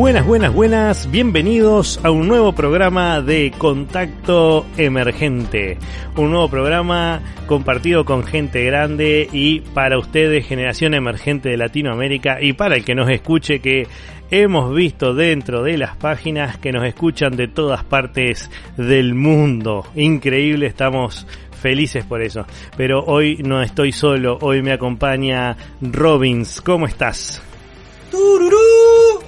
Buenas, buenas, buenas, bienvenidos a un nuevo programa de Contacto Emergente. Un nuevo programa compartido con gente grande y para ustedes, generación emergente de Latinoamérica y para el que nos escuche que hemos visto dentro de las páginas que nos escuchan de todas partes del mundo. Increíble, estamos felices por eso. Pero hoy no estoy solo, hoy me acompaña Robins. ¿Cómo estás? ¡Tururú!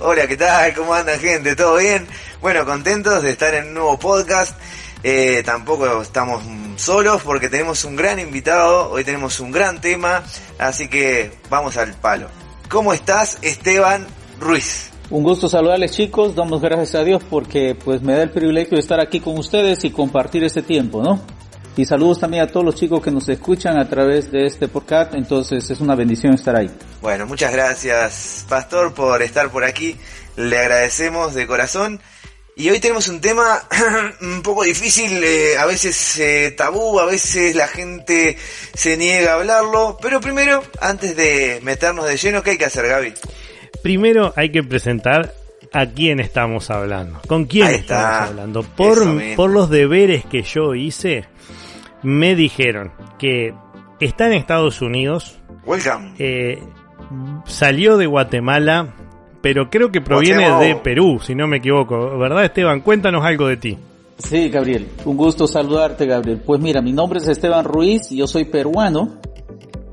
Hola, ¿qué tal? ¿Cómo anda gente? ¿Todo bien? Bueno, contentos de estar en un nuevo podcast. Eh, tampoco estamos solos porque tenemos un gran invitado, hoy tenemos un gran tema, así que vamos al palo. ¿Cómo estás, Esteban Ruiz? Un gusto saludarles chicos, damos gracias a Dios porque pues me da el privilegio de estar aquí con ustedes y compartir este tiempo, ¿no? Y saludos también a todos los chicos que nos escuchan a través de este podcast, entonces es una bendición estar ahí. Bueno, muchas gracias Pastor por estar por aquí, le agradecemos de corazón. Y hoy tenemos un tema un poco difícil, eh, a veces eh, tabú, a veces la gente se niega a hablarlo, pero primero, antes de meternos de lleno, ¿qué hay que hacer Gaby? Primero hay que presentar a quién estamos hablando, con quién estamos hablando. Por, por los deberes que yo hice, me dijeron que está en Estados Unidos. Welcome. Eh, salió de Guatemala, pero creo que proviene de Perú, si no me equivoco. ¿Verdad, Esteban? Cuéntanos algo de ti. Sí, Gabriel. Un gusto saludarte, Gabriel. Pues mira, mi nombre es Esteban Ruiz, yo soy peruano.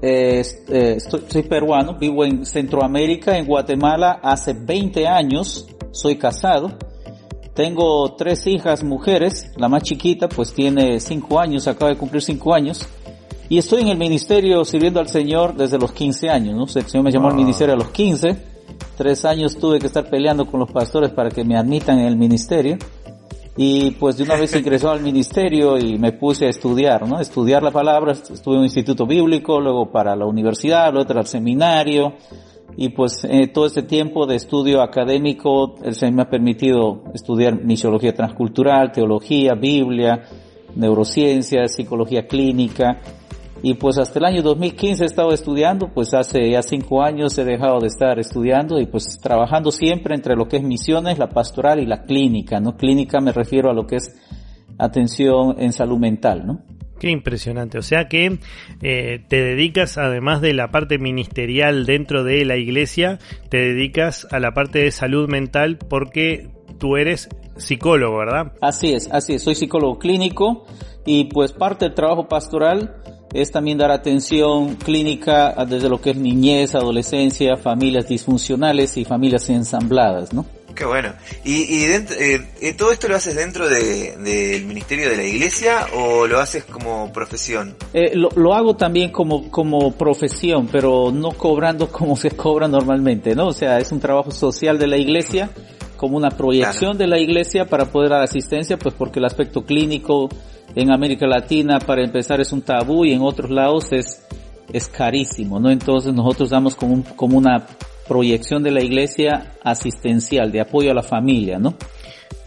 Eh, eh, soy peruano, vivo en Centroamérica, en Guatemala, hace 20 años. Soy casado. Tengo tres hijas mujeres, la más chiquita pues tiene cinco años, acaba de cumplir cinco años. Y estoy en el ministerio sirviendo al Señor desde los 15 años, ¿no? El Señor me llamó al ministerio a los 15. Tres años tuve que estar peleando con los pastores para que me admitan en el ministerio. Y pues de una vez ingresó al ministerio y me puse a estudiar, ¿no? Estudiar la palabra, estuve en un instituto bíblico, luego para la universidad, luego al seminario, y pues eh, todo este tiempo de estudio académico, el Señor me ha permitido estudiar misiología transcultural, teología, Biblia, neurociencia, psicología clínica, y pues hasta el año 2015 he estado estudiando, pues hace ya cinco años he dejado de estar estudiando y pues trabajando siempre entre lo que es misiones, la pastoral y la clínica, ¿no? Clínica me refiero a lo que es atención en salud mental, ¿no? Qué impresionante. O sea que eh, te dedicas, además de la parte ministerial dentro de la iglesia, te dedicas a la parte de salud mental porque tú eres psicólogo, ¿verdad? Así es, así es. Soy psicólogo clínico y pues parte del trabajo pastoral es también dar atención clínica desde lo que es niñez, adolescencia, familias disfuncionales y familias ensambladas, ¿no? Qué bueno. ¿Y, y eh, eh, todo esto lo haces dentro del de, ministerio de la iglesia o lo haces como profesión? Eh, lo, lo, hago también como, como profesión, pero no cobrando como se cobra normalmente, ¿no? O sea, es un trabajo social de la iglesia, como una proyección de la iglesia para poder dar asistencia, pues porque el aspecto clínico en América Latina, para empezar, es un tabú y en otros lados es, es carísimo, ¿no? Entonces nosotros damos como, un, como una proyección de la iglesia asistencial, de apoyo a la familia, ¿no?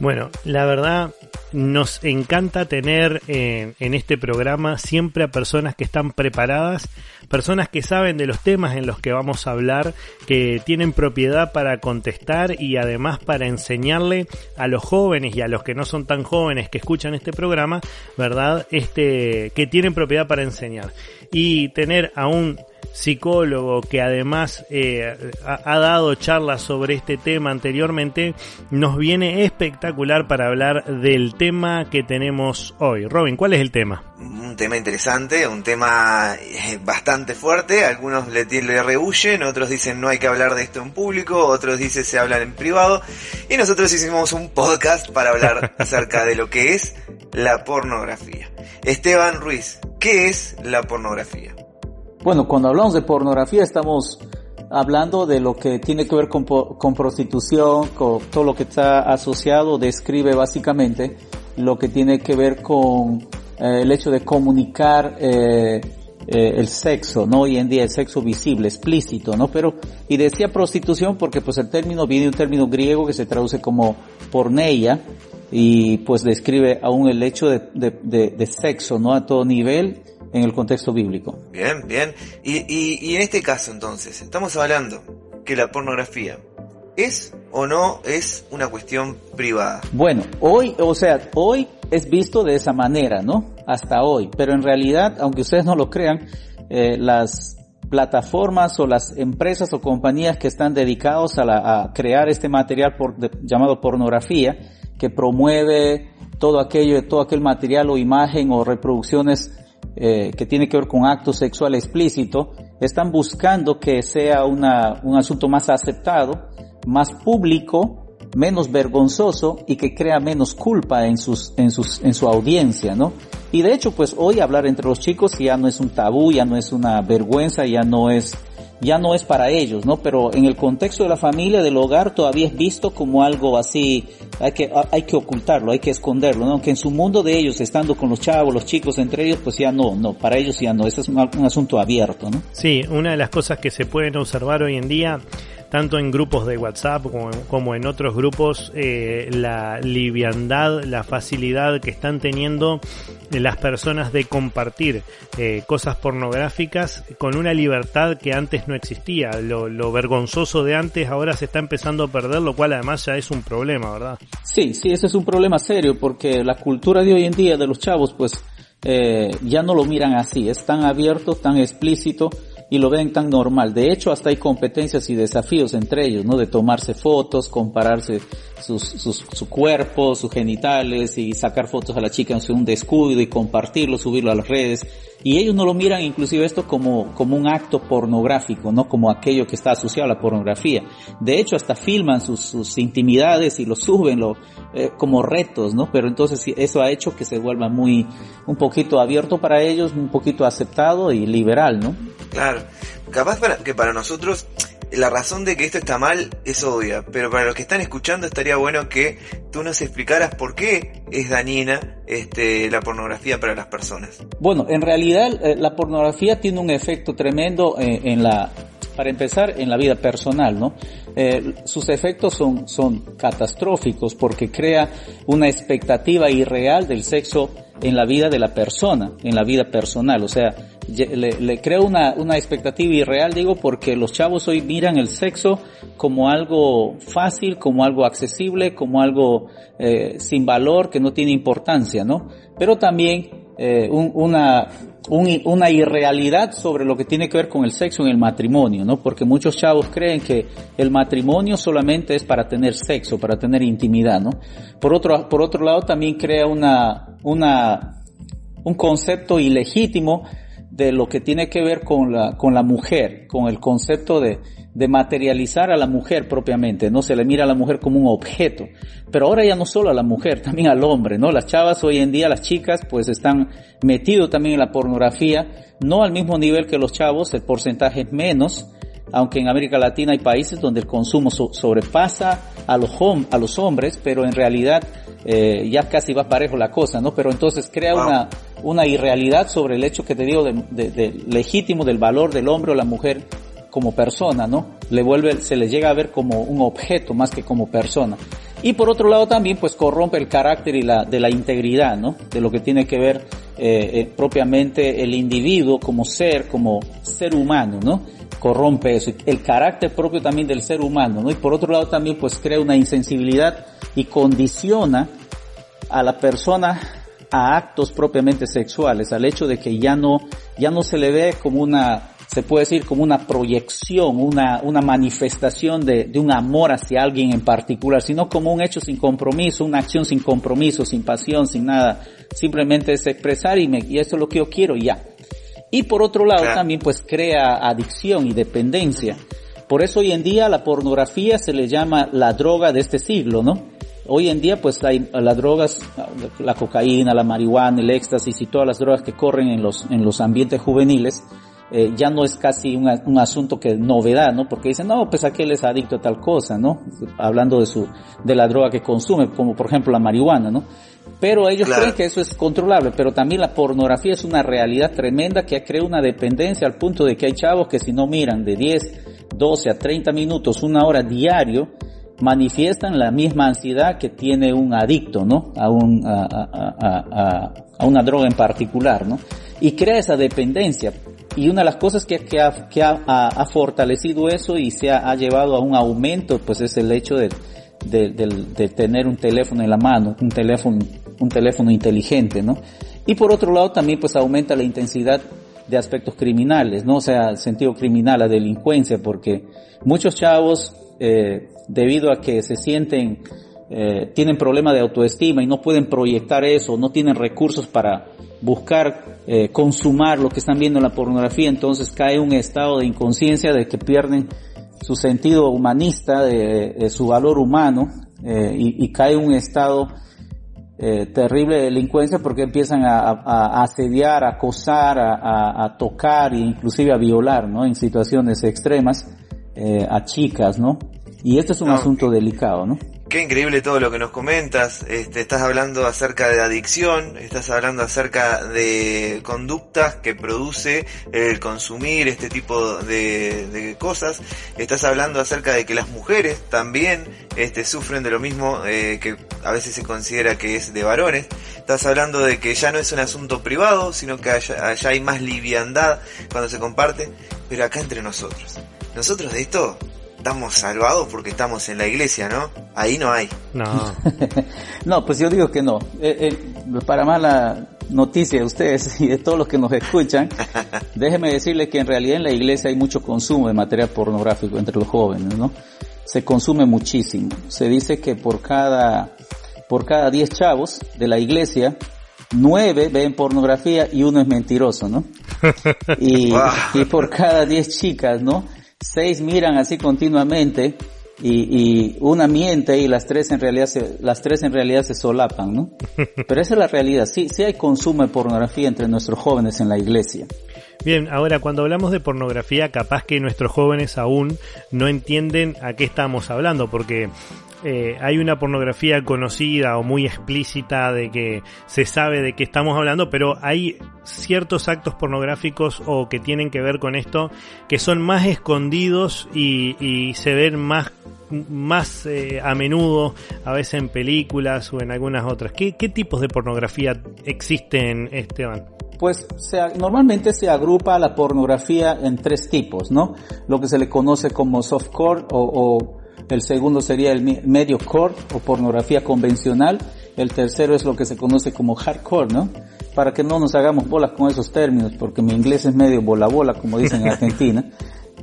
Bueno, la verdad nos encanta tener eh, en este programa siempre a personas que están preparadas, personas que saben de los temas en los que vamos a hablar, que tienen propiedad para contestar y además para enseñarle a los jóvenes y a los que no son tan jóvenes que escuchan este programa, ¿verdad? Este, que tienen propiedad para enseñar. Y tener a un psicólogo que además eh, ha, dado charlas sobre este tema anteriormente, nos viene espectacular para hablar del tema que tenemos hoy. Robin, ¿cuál es el tema? Un tema interesante, un tema eh, bastante fuerte, algunos le, le rehuyen, otros dicen no hay que hablar de esto en público, otros dicen se habla en privado, y nosotros hicimos un podcast para hablar acerca de lo que es la pornografía. Esteban Ruiz, ¿qué es la pornografía? Bueno, cuando hablamos de pornografía estamos hablando de lo que tiene que ver con, con prostitución, con todo lo que está asociado, describe básicamente lo que tiene que ver con eh, el hecho de comunicar eh, eh, el sexo, ¿no? Hoy en día el sexo visible, explícito, ¿no? Pero, y decía prostitución porque pues el término viene de un término griego que se traduce como porneia y pues describe aún el hecho de, de, de, sexo, ¿no? A todo nivel en el contexto bíblico. Bien, bien. Y, y, y en este caso entonces, estamos hablando que la pornografía ¿Es o no es una cuestión privada? Bueno, hoy, o sea, hoy es visto de esa manera, ¿no? Hasta hoy. Pero en realidad, aunque ustedes no lo crean, eh, las plataformas o las empresas o compañías que están dedicados a, a crear este material por, llamado pornografía, que promueve todo aquello, todo aquel material o imagen o reproducciones eh, que tiene que ver con acto sexual explícito, están buscando que sea un asunto más aceptado más público, menos vergonzoso y que crea menos culpa en sus, en sus, en su audiencia, ¿no? Y de hecho, pues hoy hablar entre los chicos ya no es un tabú, ya no es una vergüenza, ya no es, ya no es para ellos, ¿no? Pero en el contexto de la familia, del hogar, todavía es visto como algo así, hay que, hay que ocultarlo, hay que esconderlo, ¿no? Aunque en su mundo de ellos, estando con los chavos, los chicos entre ellos, pues ya no, no, para ellos ya no, ese es un, un asunto abierto, ¿no? Sí, una de las cosas que se pueden observar hoy en día tanto en grupos de WhatsApp como, en otros grupos, eh, la liviandad, la facilidad que están teniendo las personas de compartir eh, cosas pornográficas con una libertad que antes no existía. Lo, vergonzoso de antes ahora se está empezando a perder, lo cual además ya es un problema, ¿verdad? Sí, sí, ese es un problema serio porque la cultura de hoy en día de los chavos pues eh, ya no lo miran así, es tan abierto, tan explícito y lo ven tan normal. De hecho, hasta hay competencias y desafíos entre ellos, ¿no? De tomarse fotos, compararse sus, sus, su cuerpo, sus genitales y sacar fotos a la chica en un descuido y compartirlo, subirlo a las redes. Y ellos no lo miran inclusive esto como, como un acto pornográfico, no como aquello que está asociado a la pornografía. De hecho, hasta filman sus, sus intimidades y lo suben lo, eh, como retos, ¿no? Pero entonces eso ha hecho que se vuelva muy, un poquito abierto para ellos, un poquito aceptado y liberal, ¿no? Claro. Capaz para, que para nosotros la razón de que esto está mal es obvia, pero para los que están escuchando estaría bueno que tú nos explicaras por qué es dañina este, la pornografía para las personas. Bueno, en realidad eh, la pornografía tiene un efecto tremendo eh, en la, para empezar, en la vida personal, ¿no? Eh, sus efectos son, son catastróficos porque crea una expectativa irreal del sexo en la vida de la persona, en la vida personal. O sea, le, crea una, una expectativa irreal, digo, porque los chavos hoy miran el sexo como algo fácil, como algo accesible, como algo eh, sin valor, que no tiene importancia, ¿no? Pero también eh, un, una, una irrealidad sobre lo que tiene que ver con el sexo en el matrimonio, ¿no? Porque muchos chavos creen que el matrimonio solamente es para tener sexo, para tener intimidad, ¿no? Por otro, por otro lado también crea una, una, un concepto ilegítimo de lo que tiene que ver con la, con la mujer, con el concepto de, de materializar a la mujer propiamente, no se le mira a la mujer como un objeto, pero ahora ya no solo a la mujer, también al hombre, ¿no? Las chavas hoy en día, las chicas, pues están metidos también en la pornografía, no al mismo nivel que los chavos, el porcentaje es menos, aunque en América Latina hay países donde el consumo sobrepasa a los, a los hombres, pero en realidad eh, ya casi va parejo la cosa, ¿no? Pero entonces crea una, una irrealidad sobre el hecho que te digo de, de, legítimo del valor del hombre o la mujer como persona, ¿no? Le vuelve, se le llega a ver como un objeto más que como persona. Y por otro lado también pues corrompe el carácter y la, de la integridad, ¿no? De lo que tiene que ver eh, eh, propiamente el individuo como ser, como ser humano, ¿no? Corrompe eso, el carácter propio también del ser humano, ¿no? Y por otro lado también pues crea una insensibilidad y condiciona a la persona a actos propiamente sexuales, al hecho de que ya no, ya no se le ve como una, se puede decir como una proyección, una, una manifestación de, de un amor hacia alguien en particular, sino como un hecho sin compromiso, una acción sin compromiso, sin pasión, sin nada. Simplemente es expresar y, me, y esto es lo que yo quiero y ya. Y por otro lado también pues crea adicción y dependencia. Por eso hoy en día la pornografía se le llama la droga de este siglo, ¿no? Hoy en día pues hay las drogas, la cocaína, la marihuana, el éxtasis y todas las drogas que corren en los, en los ambientes juveniles, eh, ya no es casi un, un, asunto que novedad, ¿no? Porque dicen, no, pues aquel es adicto a tal cosa, ¿no? Hablando de su, de la droga que consume, como por ejemplo la marihuana, ¿no? Pero ellos creen que eso es controlable, pero también la pornografía es una realidad tremenda que ha creado una dependencia al punto de que hay chavos que si no miran de 10, 12 a 30 minutos, una hora diario, manifiestan la misma ansiedad que tiene un adicto, ¿no? A, un, a, a, a, una droga en particular, ¿no? Y crea esa dependencia. Y una de las cosas que, que, ha, que ha, ha, fortalecido eso y se ha, llevado a un aumento, pues es el hecho de, de, de, de, tener un teléfono en la mano, un teléfono, un teléfono inteligente, ¿no? Y por otro lado también pues aumenta la intensidad de aspectos criminales, ¿no? O sea, sentido criminal, la delincuencia, porque muchos chavos, eh, debido a que se sienten, eh, tienen problemas de autoestima y no pueden proyectar eso, no tienen recursos para buscar eh, consumar lo que están viendo en la pornografía, entonces cae un estado de inconsciencia de que pierden su sentido humanista, de, de su valor humano, eh, y, y, cae un estado eh, terrible de delincuencia porque empiezan a, a, a asediar, a acosar, a, a, tocar e inclusive a violar, ¿no? En situaciones extremas eh, a chicas, ¿no? Y este es un no, asunto delicado, ¿no? Qué increíble todo lo que nos comentas. Este, estás hablando acerca de adicción, estás hablando acerca de conductas que produce el consumir este tipo de, cosas. Estás hablando acerca de que las mujeres también este, sufren de lo mismo eh, que a veces se considera que es de varones. Estás hablando de que ya no es un asunto privado, sino que allá, allá hay más liviandad cuando se comparte. Pero acá entre nosotros, nosotros de esto estamos salvados porque estamos en la iglesia, ¿no? Ahí no hay. No. no, pues yo digo que no. Eh, eh, para mala noticia de ustedes y de todos los que nos escuchan, déjeme decirle que en realidad en la iglesia hay mucho consumo de material pornográfico entre los jóvenes, ¿no? Se consume muchísimo. Se dice que por cada, por cada 10 chavos de la iglesia, nueve ven pornografía y uno es mentiroso, ¿no? Y, por cada 10 chicas, ¿no? Seis miran así continuamente y, y, una miente y las tres en realidad se, las tres en realidad se solapan, ¿no? Pero esa es la realidad. Sí, sí hay consumo de pornografía entre nuestros jóvenes en la iglesia. Bien, ahora cuando hablamos de pornografía, capaz que nuestros jóvenes aún no entienden a qué estamos hablando, porque eh, hay una pornografía conocida o muy explícita de que se sabe de qué estamos hablando, pero hay ciertos actos pornográficos o que tienen que ver con esto que son más escondidos y, se ven más más eh, a menudo, a veces en películas o en algunas otras. ¿Qué, tipos de pornografía existen, Esteban? pues normalmente se agrupa la pornografía en tres tipos, ¿no? Lo que se le conoce como softcore o, o el segundo sería el medio core o pornografía convencional, el tercero es lo que se conoce como hardcore, ¿no? Para que no nos hagamos bolas con esos términos, porque mi inglés es medio bola bola, como dicen en Argentina,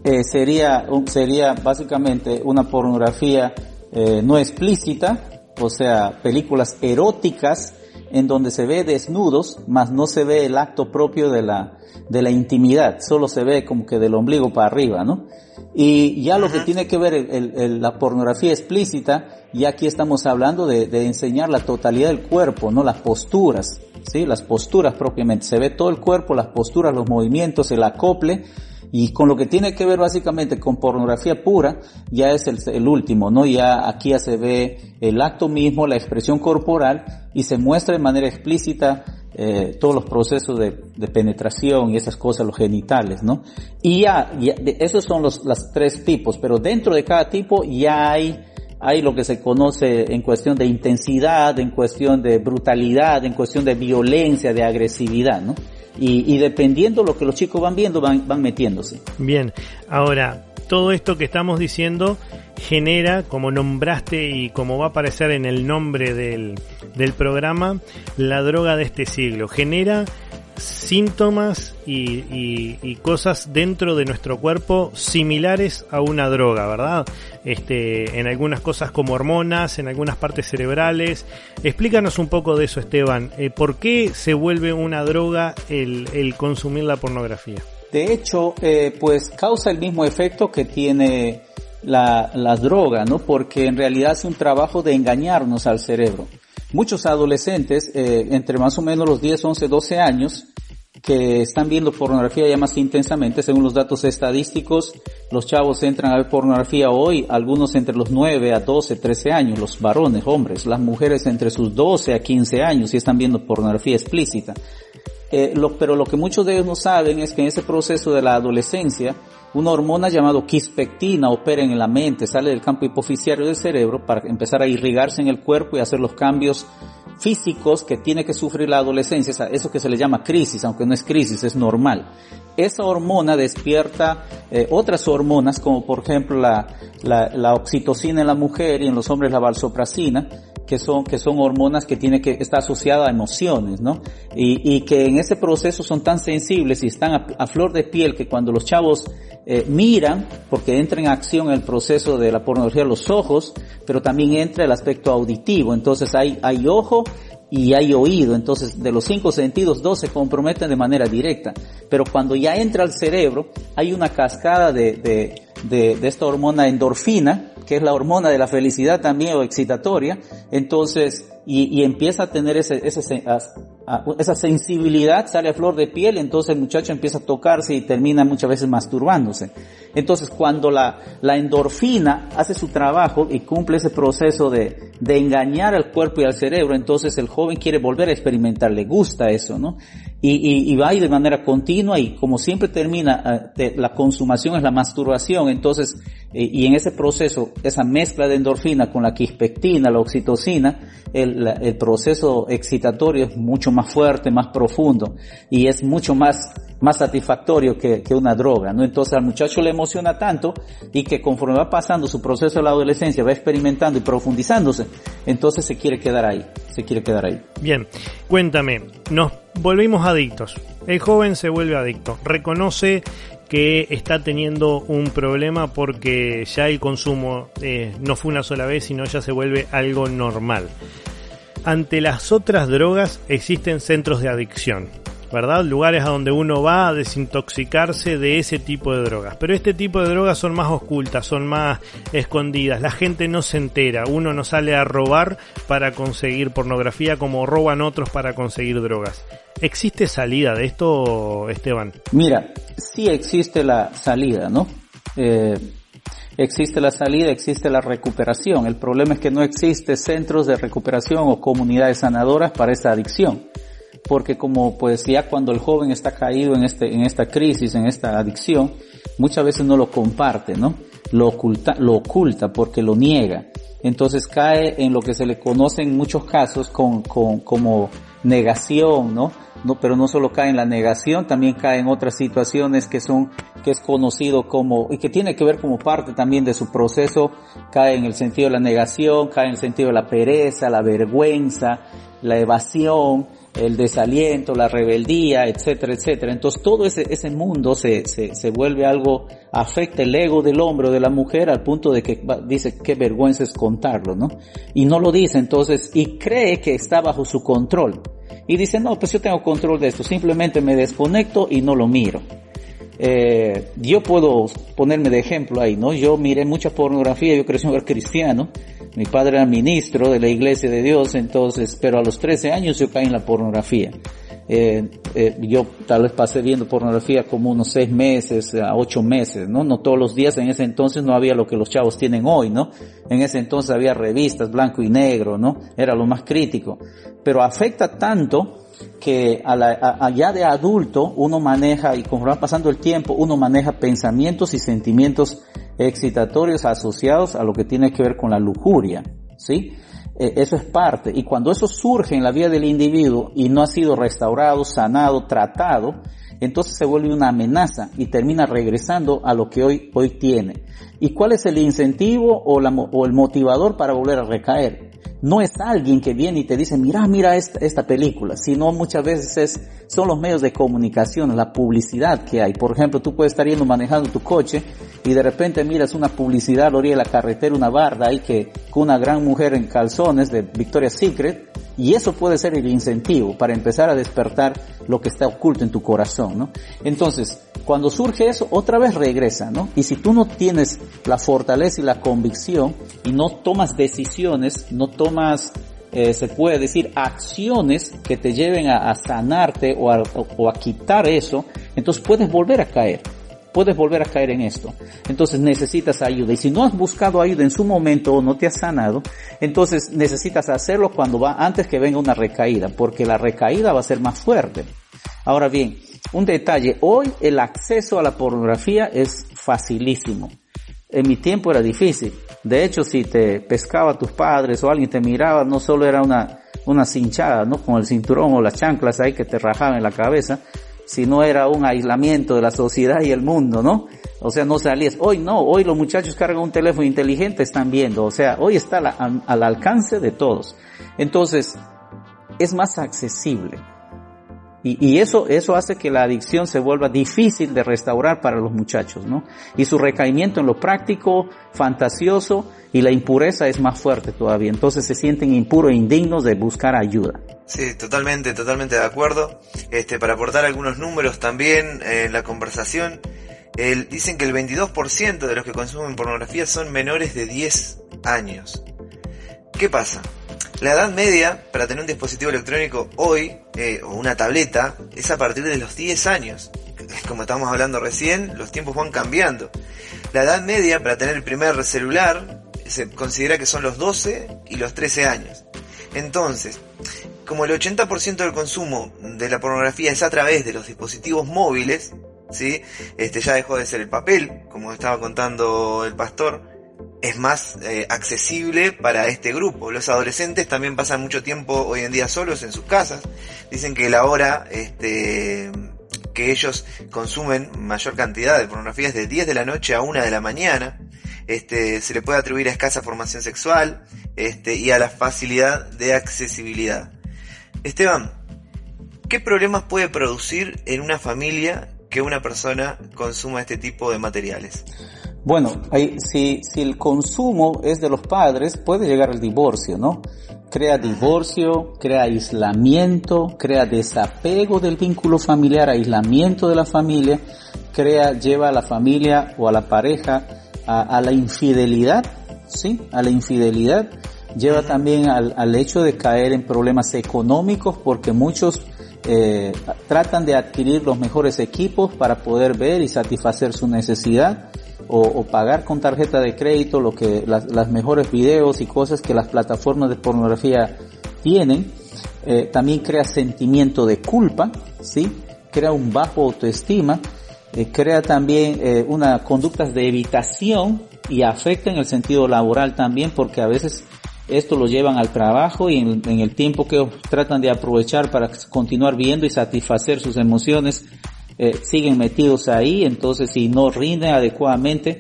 eh, sería, sería básicamente una pornografía eh, no explícita, o sea, películas eróticas en donde se ve desnudos, más no se ve el acto propio de la, de la intimidad, solo se ve como que del ombligo para arriba, ¿no? Y ya lo que tiene que ver el, el, el, la pornografía explícita, ya aquí estamos hablando de, de, enseñar la totalidad del cuerpo, no las posturas, ¿sí? Las posturas propiamente, se ve todo el cuerpo, las posturas, los movimientos, el acople, y con lo que tiene que ver básicamente con pornografía pura, ya es el, el, último, ¿no? Ya aquí ya se ve el acto mismo, la expresión corporal y se muestra de manera explícita eh, todos los procesos de, de, penetración y esas cosas, los genitales, ¿no? Y ya, ya esos son los, los tres tipos, pero dentro de cada tipo ya hay hay lo que se conoce en cuestión de intensidad, en cuestión de brutalidad, en cuestión de violencia, de agresividad, ¿no? Y, y dependiendo lo que los chicos van viendo, van, van metiéndose. Bien, ahora, todo esto que estamos diciendo genera, como nombraste y como va a aparecer en el nombre del, del programa, la droga de este siglo. Genera síntomas y, cosas dentro de nuestro cuerpo similares a una droga, ¿verdad? Este, en algunas cosas como hormonas, en algunas partes cerebrales. Explícanos un poco de eso, Esteban. Eh, ¿Por qué se vuelve una droga el, el consumir la pornografía? De hecho, eh, pues causa el mismo efecto que tiene la, la droga, ¿no? Porque en realidad es un trabajo de engañarnos al cerebro muchos adolescentes, eh, entre más o menos los 10, 11, 12 años, que están viendo pornografía ya más intensamente, según los datos estadísticos, los chavos entran a ver pornografía hoy, algunos entre los 9 a 12, 13 años, los varones, hombres, las mujeres entre sus 12 a 15 años y están viendo pornografía explícita. Eh, lo, pero lo que muchos de ellos no saben es que en ese proceso de la adolescencia, una hormona llamada quispectina opera en la mente, sale del campo hipoficiario del cerebro para empezar a irrigarse en el cuerpo y hacer los cambios físicos que tiene que sufrir la adolescencia, eso que se le llama crisis, aunque no es crisis, es normal. Esa hormona despierta eh, otras hormonas, como por ejemplo la, la, la, oxitocina en la mujer y en los hombres la valsopracina, que son, que son hormonas que tiene que estar asociadas a emociones, ¿no? Y, y que en ese proceso son tan sensibles y están a, a flor de piel que cuando los chavos eh, miran, porque entra en acción el proceso de la pornografía los ojos, pero también entra el aspecto auditivo. Entonces hay, hay ojo y hay oído. Entonces de los cinco sentidos, dos se comprometen de manera directa. Pero cuando ya entra al cerebro, hay una cascada de, de, de, esta hormona endorfina, que es la hormona de la felicidad también o excitatoria. Entonces, y, y empieza a tener ese, ese, esa sensibilidad, sale a flor de piel, entonces el muchacho empieza a tocarse y termina muchas veces masturbándose. Entonces cuando la, la endorfina hace su trabajo y cumple ese proceso de, de engañar al cuerpo y al cerebro, entonces el joven quiere volver a experimentar, le gusta eso, ¿no? Y, y, y va de manera continua y como siempre termina, eh, la consumación es la masturbación, entonces, eh, y en ese proceso, esa mezcla de endorfina con la quispectina, la oxitocina, el, el proceso excitatorio es mucho más fuerte, más profundo y es mucho más más satisfactorio que, que, una droga, ¿no? Entonces al muchacho le emociona tanto y que conforme va pasando su proceso de la adolescencia, va experimentando y profundizándose, entonces se quiere quedar ahí, se quiere quedar ahí. Bien, cuéntame, nos volvimos adictos. El joven se vuelve adicto, reconoce que está teniendo un problema porque ya el consumo eh, no fue una sola vez, sino ya se vuelve algo normal. Ante las otras drogas existen centros de adicción. ¿Verdad? Lugares a donde uno va a desintoxicarse de ese tipo de drogas. Pero este tipo de drogas son más ocultas, son más escondidas. La gente no se entera. Uno no sale a robar para conseguir pornografía como roban otros para conseguir drogas. ¿Existe salida de esto, Esteban? Mira, sí existe la salida, ¿no? Eh, existe la salida, existe la recuperación. El problema es que no existe centros de recuperación o comunidades sanadoras para esa adicción porque como pues ya cuando el joven está caído en este, en esta crisis, en esta adicción, muchas veces no lo comparte, ¿no? Lo oculta, lo oculta porque lo niega. Entonces cae en lo que se le conoce en muchos casos con, con, como negación, ¿no? No, pero no solo cae en la negación, también cae en otras situaciones que son, que es conocido como, y que tiene que ver como parte también de su proceso, cae en el sentido de la negación, cae en el sentido de la pereza, la vergüenza, la evasión, el desaliento, la rebeldía, etcétera, etcétera. Entonces todo ese, ese mundo se, se, se vuelve algo, afecta el ego del hombre o de la mujer al punto de que dice qué vergüenza es contarlo, ¿no? Y no lo dice entonces y cree que está bajo su control. Y dice, no, pues yo tengo control de esto, simplemente me desconecto y no lo miro. Eh, yo puedo ponerme de ejemplo ahí, ¿no? Yo miré mucha pornografía, yo crecí un cristiano, mi padre era ministro de la iglesia de Dios, entonces, pero a los 13 años yo caí en la pornografía. Eh, eh, yo tal vez pasé viendo pornografía como unos seis meses a ocho meses, ¿no? No todos los días, en ese entonces no había lo que los chavos tienen hoy, ¿no? En ese entonces había revistas blanco y negro, ¿no? Era lo más crítico. Pero afecta tanto que a la, a, allá de adulto uno maneja, y conforme va pasando el tiempo, uno maneja pensamientos y sentimientos excitatorios asociados a lo que tiene que ver con la lujuria, ¿sí? Eh, eso es parte. Y cuando eso surge en la vida del individuo y no ha sido restaurado, sanado, tratado, entonces se vuelve una amenaza y termina regresando a lo que hoy, hoy tiene. ¿Y cuál es el incentivo o, el motivador para volver a recaer? no es alguien que viene y te dice, mira, mira esta, esta película, sino muchas veces es, son los medios de comunicación, la publicidad que hay. Por ejemplo, tú puedes estar yendo manejando tu coche y de repente miras una publicidad a la de la carretera, una barda ahí que, con una gran mujer en calzones de Victoria's Secret, y eso puede ser el incentivo para empezar a despertar lo que está oculto en tu corazón, ¿no? Entonces, cuando surge eso, otra vez regresa, ¿no? Y si tú no tienes la fortaleza y la convicción y no tomas decisiones, no tomas eh, se puede decir, acciones que te lleven a, sanarte o a, o a quitar eso, entonces puedes volver a caer puedes volver a caer en esto. Entonces necesitas ayuda. Y si no has buscado ayuda en su momento o no te has sanado, entonces necesitas hacerlo cuando va, antes que venga una recaída, porque la recaída va a ser más fuerte. Ahora bien, un detalle, hoy el acceso a la pornografía es facilísimo. En mi tiempo era difícil. De hecho, si te pescaba tus padres o alguien te miraba, no solo era una, una cinchada, ¿no? Con el cinturón o las chanclas ahí que te rajaban en la cabeza, si no era un aislamiento de la sociedad y el mundo, ¿no? O sea, no salías. Hoy no, hoy los muchachos cargan un teléfono inteligente, están viendo. O sea, hoy está al alcance de todos. Entonces, es más accesible. Y, eso, eso hace que la adicción se vuelva difícil de restaurar para los muchachos, ¿no? Y su recaimiento en lo práctico, fantasioso y la impureza es más fuerte todavía. Entonces se sienten impuros e indignos de buscar ayuda. Sí, totalmente, totalmente de acuerdo. Este, para aportar algunos números también en la conversación, el, dicen que el 22% de los que consumen pornografía son menores de 10 años. ¿Qué pasa? La edad media para tener un dispositivo electrónico hoy, eh, o una tableta, es a partir de los 10 años. Como estábamos hablando recién, los tiempos van cambiando. La edad media para tener el primer celular se considera que son los 12 y los 13 años. Entonces, como el 80% del consumo de la pornografía es a través de los dispositivos móviles, ¿sí? Este ya dejó de ser el papel, como estaba contando el pastor, es más eh, accesible para este grupo. Los adolescentes también pasan mucho tiempo hoy en día solos en sus casas. Dicen que la hora este, que ellos consumen mayor cantidad de pornografía es de 10 de la noche a 1 de la mañana. Este, se le puede atribuir a escasa formación sexual este, y a la facilidad de accesibilidad. Esteban, ¿qué problemas puede producir en una familia que una persona consuma este tipo de materiales? Bueno, si, si el consumo es de los padres, puede llegar al divorcio, ¿no? Crea divorcio, crea aislamiento, crea desapego del vínculo familiar, aislamiento de la familia, crea, lleva a la familia o a la pareja a, la infidelidad, ¿sí? A la infidelidad, lleva también al, al hecho de caer en problemas económicos porque muchos eh, tratan de adquirir los mejores equipos para poder ver y satisfacer su necesidad o, pagar con tarjeta de crédito lo que las, mejores videos y cosas que las plataformas de pornografía tienen. Eh, también crea sentimiento de culpa, ¿sí? Crea un bajo autoestima, eh, crea también eh, una conductas de evitación y afecta en el sentido laboral también porque a veces esto lo llevan al trabajo y en, en, el tiempo que tratan de aprovechar para continuar viendo y satisfacer sus emociones, eh, siguen metidos ahí, entonces si no rinden adecuadamente,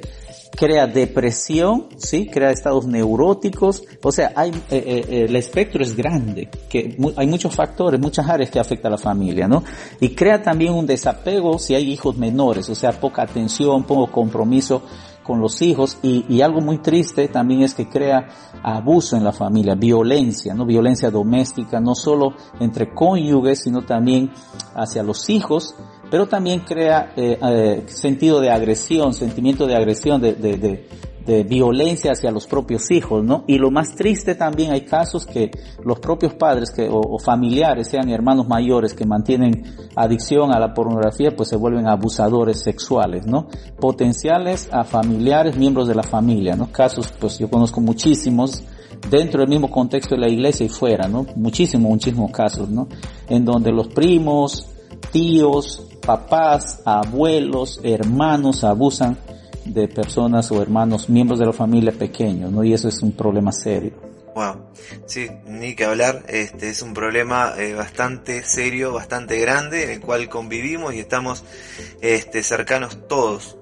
crea depresión, sí, crea estados neuróticos, o sea, hay, eh, eh, el espectro es grande, que hay muchos factores, muchas áreas que afectan a la familia, ¿no? Y crea también un desapego si hay hijos menores, o sea, poca atención, poco compromiso con los hijos y, y, algo muy triste también es que crea abuso en la familia, violencia, no violencia doméstica, no solo entre cónyuges, sino también hacia los hijos pero también crea eh, eh, sentido de agresión, sentimiento de agresión, de, de, de, de, violencia hacia los propios hijos, ¿no? Y lo más triste también hay casos que los propios padres que, o, o, familiares, sean hermanos mayores que mantienen adicción a la pornografía, pues se vuelven abusadores sexuales, ¿no? Potenciales a familiares, miembros de la familia, ¿no? Casos, pues yo conozco muchísimos, dentro del mismo contexto de la iglesia y fuera, ¿no? Muchísimos, muchísimos casos, ¿no? En donde los primos, tíos, papás, abuelos, hermanos abusan de personas o hermanos, miembros de la familia pequeños, ¿no? Y eso es un problema serio. Wow, sí, ni que hablar, este es un problema eh, bastante serio, bastante grande, en el cual convivimos y estamos este, cercanos todos.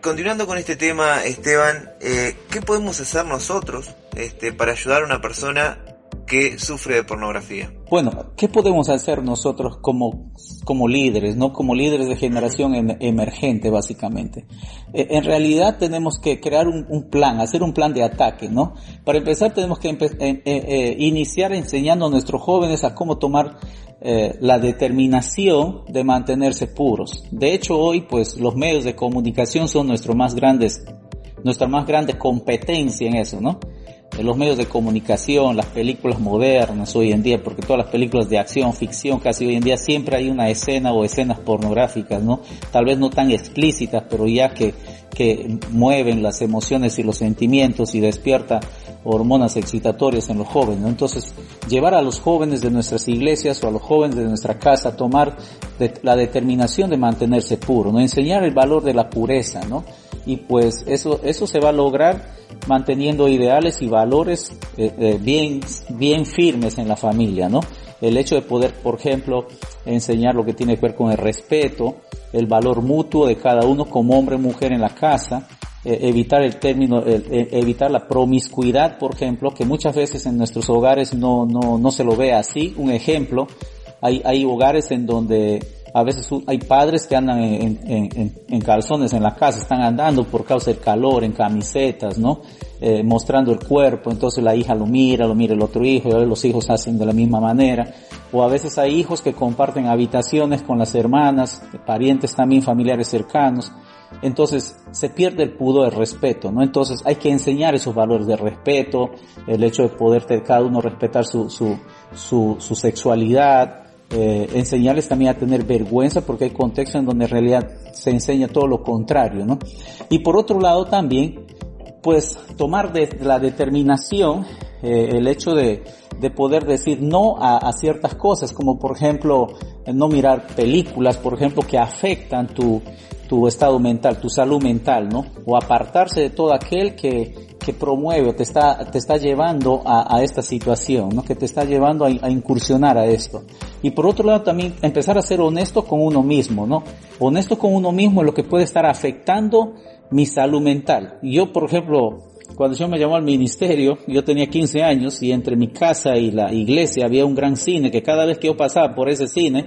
Continuando con este tema, Esteban, eh, ¿qué podemos hacer nosotros este, para ayudar a una persona que sufre de pornografía. Bueno, ¿qué podemos hacer nosotros como, como líderes, no como líderes de generación em, emergente, básicamente? Eh, en realidad tenemos que crear un, plan, hacer un plan de ataque, ¿no? Para empezar tenemos que eh, eh, iniciar enseñando a nuestros jóvenes a cómo tomar la determinación de mantenerse puros. De hecho, hoy, pues, los medios de comunicación son nuestro más grandes, nuestra más grande competencia en eso, ¿no? Los medios de comunicación, las películas modernas hoy en día, porque todas las películas de acción, ficción, casi hoy en día siempre hay una escena o escenas pornográficas, ¿no? Tal vez no tan explícitas, pero ya que, que mueven las emociones y los sentimientos y despierta hormonas excitatorias en los jóvenes. ¿no? Entonces, llevar a los jóvenes de nuestras iglesias o a los jóvenes de nuestra casa a tomar la determinación de mantenerse puro, ¿no? Enseñar el valor de la pureza, ¿no? Y pues eso, eso se va a lograr manteniendo ideales y valores eh, eh, bien, bien firmes en la familia, ¿no? El hecho de poder, por ejemplo, enseñar lo que tiene que ver con el respeto, el valor mutuo de cada uno como hombre y mujer en la casa, eh, evitar el término, evitar la promiscuidad, por ejemplo, que muchas veces en nuestros hogares no, no, no se lo ve así. Un ejemplo, hay, hay hogares en donde a veces hay padres que andan en, calzones en la casa, están andando por causa del calor, en camisetas, ¿no? Eh, mostrando el cuerpo, entonces la hija lo mira, lo mira el otro hijo, y los hijos hacen de la misma manera. O a veces hay hijos que comparten habitaciones con las hermanas, parientes también, familiares cercanos. Entonces se pierde el pudor, el respeto, ¿no? Entonces hay que enseñar esos valores de respeto, el hecho de poder cada uno respetar su, su, su, su sexualidad, eh, enseñarles también a tener vergüenza porque hay contextos en donde en realidad se enseña todo lo contrario, ¿no? Y por otro lado también, pues tomar de la determinación eh, el hecho de, de poder decir no a, a, ciertas cosas, como por ejemplo no mirar películas, por ejemplo, que afectan tu, tu estado mental, tu salud mental, ¿no? O apartarse de todo aquel que, que promueve o te está, te está llevando a, esta situación, ¿no? Que te está llevando a, a, incursionar a esto. Y por otro lado también empezar a ser honesto con uno mismo, ¿no? Honesto con uno mismo es lo que puede estar afectando mi salud mental. Yo, por ejemplo, cuando yo me llamó al ministerio, yo tenía 15 años y entre mi casa y la iglesia había un gran cine que cada vez que yo pasaba por ese cine,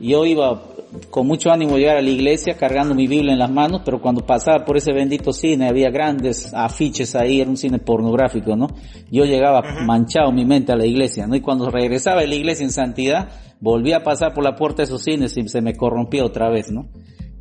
yo iba con mucho ánimo llegar a la iglesia cargando mi Biblia en las manos, pero cuando pasaba por ese bendito cine había grandes afiches ahí, era un cine pornográfico, ¿no? Yo llegaba manchado mi mente a la iglesia, ¿no? Y cuando regresaba a la iglesia en santidad, volvía a pasar por la puerta de esos cines y se me corrompía otra vez, ¿no?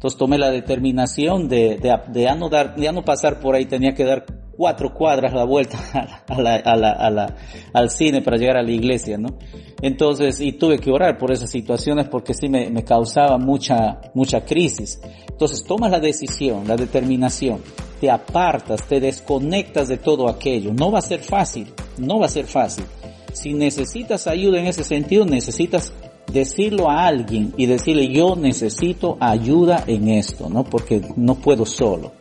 Entonces tomé la determinación de, de, de, ya no dar, ya no pasar por ahí, tenía que dar cuatro cuadras la vuelta a la, a la, a la, al cine para llegar a la iglesia, ¿no? Entonces, y tuve que orar por esas situaciones porque sí me, me causaba mucha, mucha crisis. Entonces, tomas la decisión, la determinación, te apartas, te desconectas de todo aquello. No va a ser fácil, no va a ser fácil. Si necesitas ayuda en ese sentido, necesitas decirlo a alguien y decirle yo necesito ayuda en esto, ¿no? Porque no puedo solo.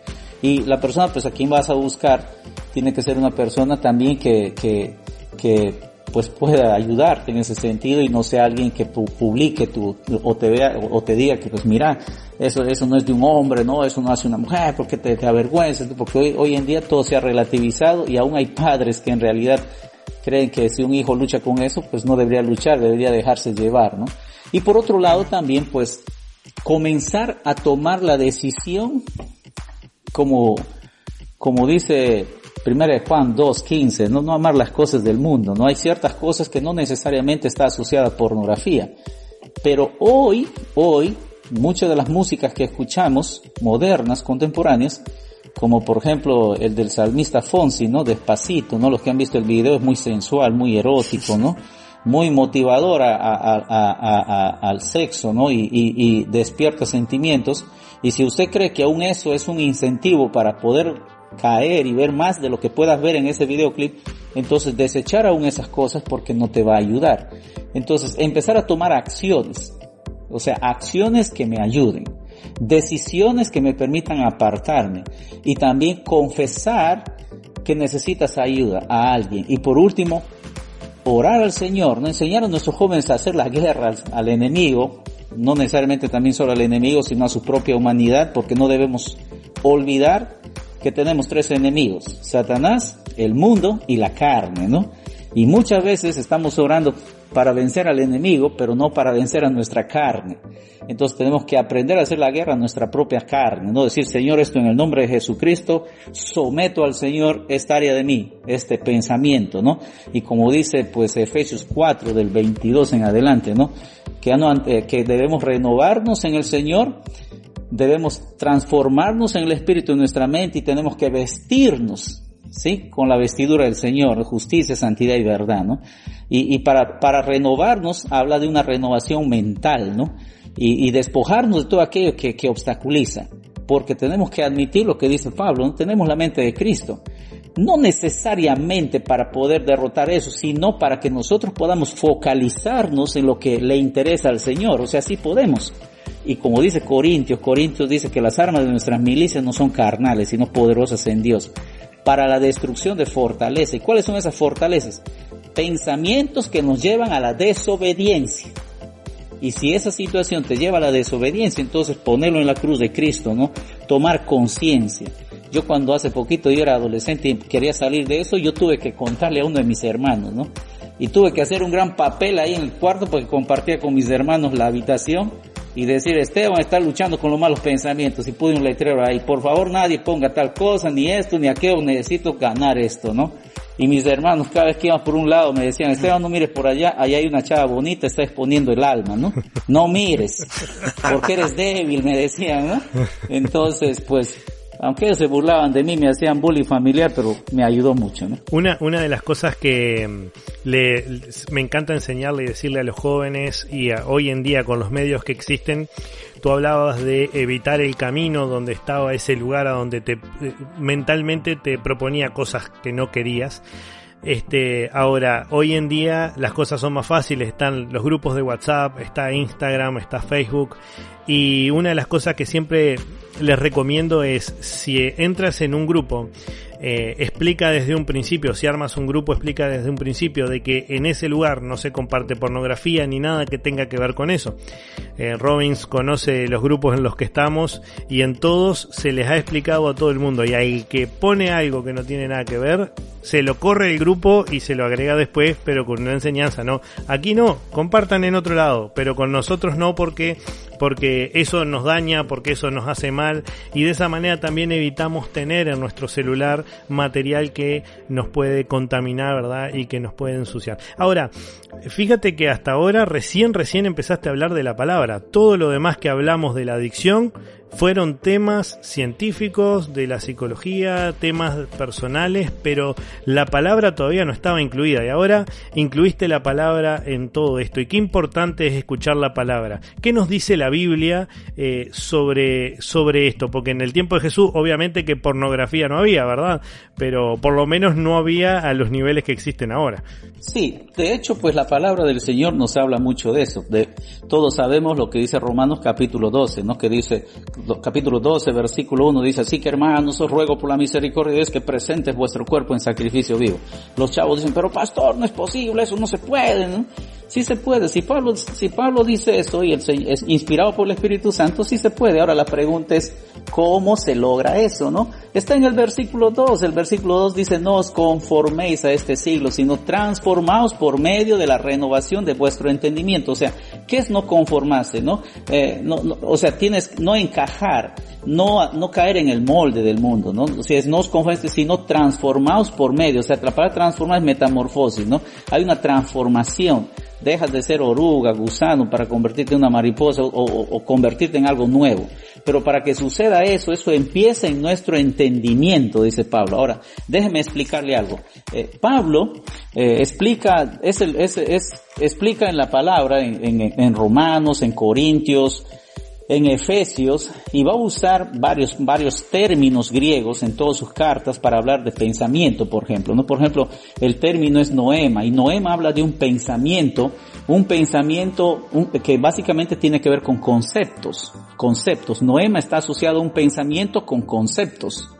Y la persona pues a quien vas a buscar tiene que ser una persona también que, que, que pues pueda ayudarte en ese sentido y no sea alguien que publique tu, o te vea, o te diga que pues mira, eso, eso no es de un hombre, no, eso no hace una mujer, porque te, te avergüenza, porque hoy, hoy en día todo se ha relativizado y aún hay padres que en realidad creen que si un hijo lucha con eso, pues no debería luchar, debería dejarse llevar, ¿no? Y por otro lado también, pues, comenzar a tomar la decisión, como, como dice 1 Juan 2.15, no, no amar las cosas del mundo, no hay ciertas cosas que no necesariamente está asociada a pornografía. Pero hoy, hoy, muchas de las músicas que escuchamos, modernas, contemporáneas, como por ejemplo el del salmista Fonsi, ¿no? Despacito, ¿no? Los que han visto el video es muy sensual, muy erótico, ¿no? Muy motivador al sexo, ¿no? Y, y, y despierta sentimientos. Y si usted cree que aún eso es un incentivo para poder caer y ver más de lo que puedas ver en ese videoclip, entonces desechar aún esas cosas porque no te va a ayudar. Entonces empezar a tomar acciones, o sea, acciones que me ayuden decisiones que me permitan apartarme y también confesar que necesitas ayuda a alguien. Y por último, orar al Señor, no enseñar a nuestros jóvenes a hacer la guerra al, al enemigo, no necesariamente también solo al enemigo, sino a su propia humanidad, porque no debemos olvidar que tenemos tres enemigos, Satanás, el mundo y la carne, ¿no? Y muchas veces estamos orando para vencer al enemigo, pero no para vencer a nuestra carne. Entonces tenemos que aprender a hacer la guerra a nuestra propia carne, no decir, Señor, esto en el nombre de Jesucristo, someto al Señor esta área de mí, este pensamiento, ¿no? Y como dice, pues, Efesios 4 del 22 en adelante, ¿no? Que, eh, que debemos renovarnos en el Señor, debemos transformarnos en el Espíritu de nuestra mente y tenemos que vestirnos ¿sí? Con la vestidura del Señor, justicia, santidad y verdad, ¿no? Y, y para, para renovarnos habla de una renovación mental, ¿no? Y, y despojarnos de todo aquello que, que obstaculiza. Porque tenemos que admitir lo que dice Pablo, ¿no? Tenemos la mente de Cristo. No necesariamente para poder derrotar eso, sino para que nosotros podamos focalizarnos en lo que le interesa al Señor. O sea, sí podemos. Y como dice Corintios, Corintios dice que las armas de nuestras milicias no son carnales, sino poderosas en Dios, para la destrucción de fortaleza. ¿Y cuáles son esas fortalezas? Pensamientos que nos llevan a la desobediencia. Y si esa situación te lleva a la desobediencia, entonces ponerlo en la cruz de Cristo, ¿no? Tomar conciencia. Yo cuando hace poquito yo era adolescente y quería salir de eso, yo tuve que contarle a uno de mis hermanos, ¿no? Y tuve que hacer un gran papel ahí en el cuarto porque compartía con mis hermanos la habitación y decir, Esteban está luchando con los malos pensamientos y pude un letrero ahí, por favor nadie ponga tal cosa, ni esto, ni aquello, necesito ganar esto, ¿no? Y mis hermanos cada vez que iban por un lado me decían, Esteban no mires por allá, allá hay una chava bonita, está exponiendo el alma, ¿no? No mires, porque eres débil, me decían, ¿no? Entonces, pues, aunque se burlaban de mí, me hacían bullying familiar, pero me ayudó mucho. Una, una de las cosas que mm, le, me encanta enseñarle y decirle a los jóvenes y hoy en día con los medios que existen, tú hablabas de evitar el camino donde estaba ese lugar a donde te eh, mentalmente te proponía cosas que no querías. Este, ahora, hoy en día las cosas son más fáciles, están los grupos de WhatsApp, está Instagram, está Facebook, y una de las cosas que siempre les recomiendo es, si entras en un grupo, eh, explica desde un principio, si armas un grupo, explica desde un principio de que en ese lugar no se comparte pornografía ni nada que tenga que ver con eso. Eh, Robbins conoce los grupos en los que estamos y en todos se les ha explicado a todo el mundo y ahí que pone algo que no tiene nada que ver, se lo corre el grupo y se lo agrega después, pero con una enseñanza, ¿no? Aquí no, compartan en otro lado, pero con nosotros no porque porque eso nos daña, porque eso nos hace mal y de esa manera también evitamos tener en nuestro celular material que nos puede contaminar, ¿verdad? Y que nos puede ensuciar. Ahora, fíjate que hasta ahora recién, recién empezaste a hablar de la palabra. Todo lo demás que hablamos de la adicción fueron temas científicos de la psicología, temas personales, pero la palabra todavía no estaba incluida y ahora incluiste la palabra en todo esto. Y qué importante es escuchar la palabra. ¿Qué nos dice la Biblia eh, sobre, sobre esto? Porque en el tiempo de Jesús obviamente que pornografía no había, ¿verdad? Pero por lo menos no había a los niveles que existen ahora. Sí, de hecho pues la palabra del Señor nos habla mucho de eso. De, todos sabemos lo que dice Romanos capítulo 12, ¿no? Que dice capítulo 12, versículo 1 dice, así que hermanos, os ruego por la misericordia de Dios que presentes vuestro cuerpo en sacrificio vivo. Los chavos dicen, pero pastor, no es posible, eso no se puede, ¿no? Sí se puede. Si Pablo, si Pablo dice eso y es inspirado por el Espíritu Santo, sí se puede. Ahora la pregunta es, ¿cómo se logra eso, no? Está en el versículo 2. El versículo 2 dice, no os conforméis a este siglo, sino transformaos por medio de la renovación de vuestro entendimiento. O sea, ¿qué es no conformarse, no? Eh, no, o sea, tienes, no encajar, no, no caer en el molde del mundo, ¿no? O sea, es no os conforméis, sino transformaos por medio. O sea, la palabra transformar es metamorfosis, ¿no? Hay una transformación dejas de ser oruga, gusano para convertirte en una mariposa o, convertirte en algo nuevo. Pero para que suceda eso, eso empieza en nuestro entendimiento, dice Pablo. Ahora, déjeme explicarle algo. Eh, Pablo eh, explica, es, es, es, explica en la palabra, en, en, en Romanos, en Corintios, en Efesios y va a usar varios, varios términos griegos en todas sus cartas para hablar de pensamiento, por ejemplo. ¿no? Por ejemplo, el término es noema y noema habla de un pensamiento, un pensamiento que básicamente tiene que ver con conceptos, conceptos. Noema está asociado a un pensamiento con conceptos.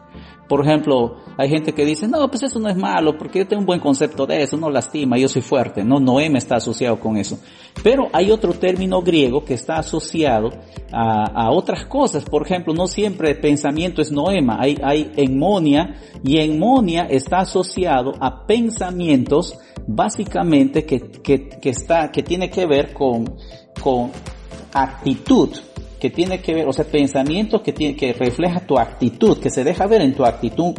Por ejemplo, hay gente que dice, no, pues eso no es malo, porque yo tengo un buen concepto de eso, no lastima, yo soy fuerte. No, Noema está asociado con eso. Pero hay otro término griego que está asociado a, otras cosas. Por ejemplo, no siempre pensamiento es Noema, hay, hay enmonia, y enmonia está asociado a pensamientos básicamente que, que, que está, que tiene que ver con, con actitud que tiene que ver, o sea, pensamientos que, tiene, que refleja tu actitud, que se deja ver en tu actitud,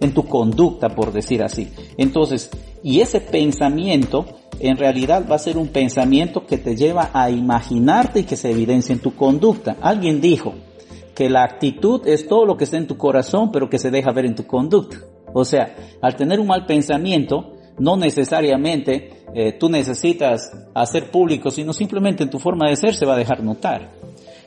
en tu conducta, por decir así. Entonces, y ese pensamiento en realidad va a ser un pensamiento que te lleva a imaginarte y que se evidencia en tu conducta. Alguien dijo que la actitud es todo lo que está en tu corazón, pero que se deja ver en tu conducta. O sea, al tener un mal pensamiento, no necesariamente eh, tú necesitas hacer público, sino simplemente en tu forma de ser se va a dejar notar.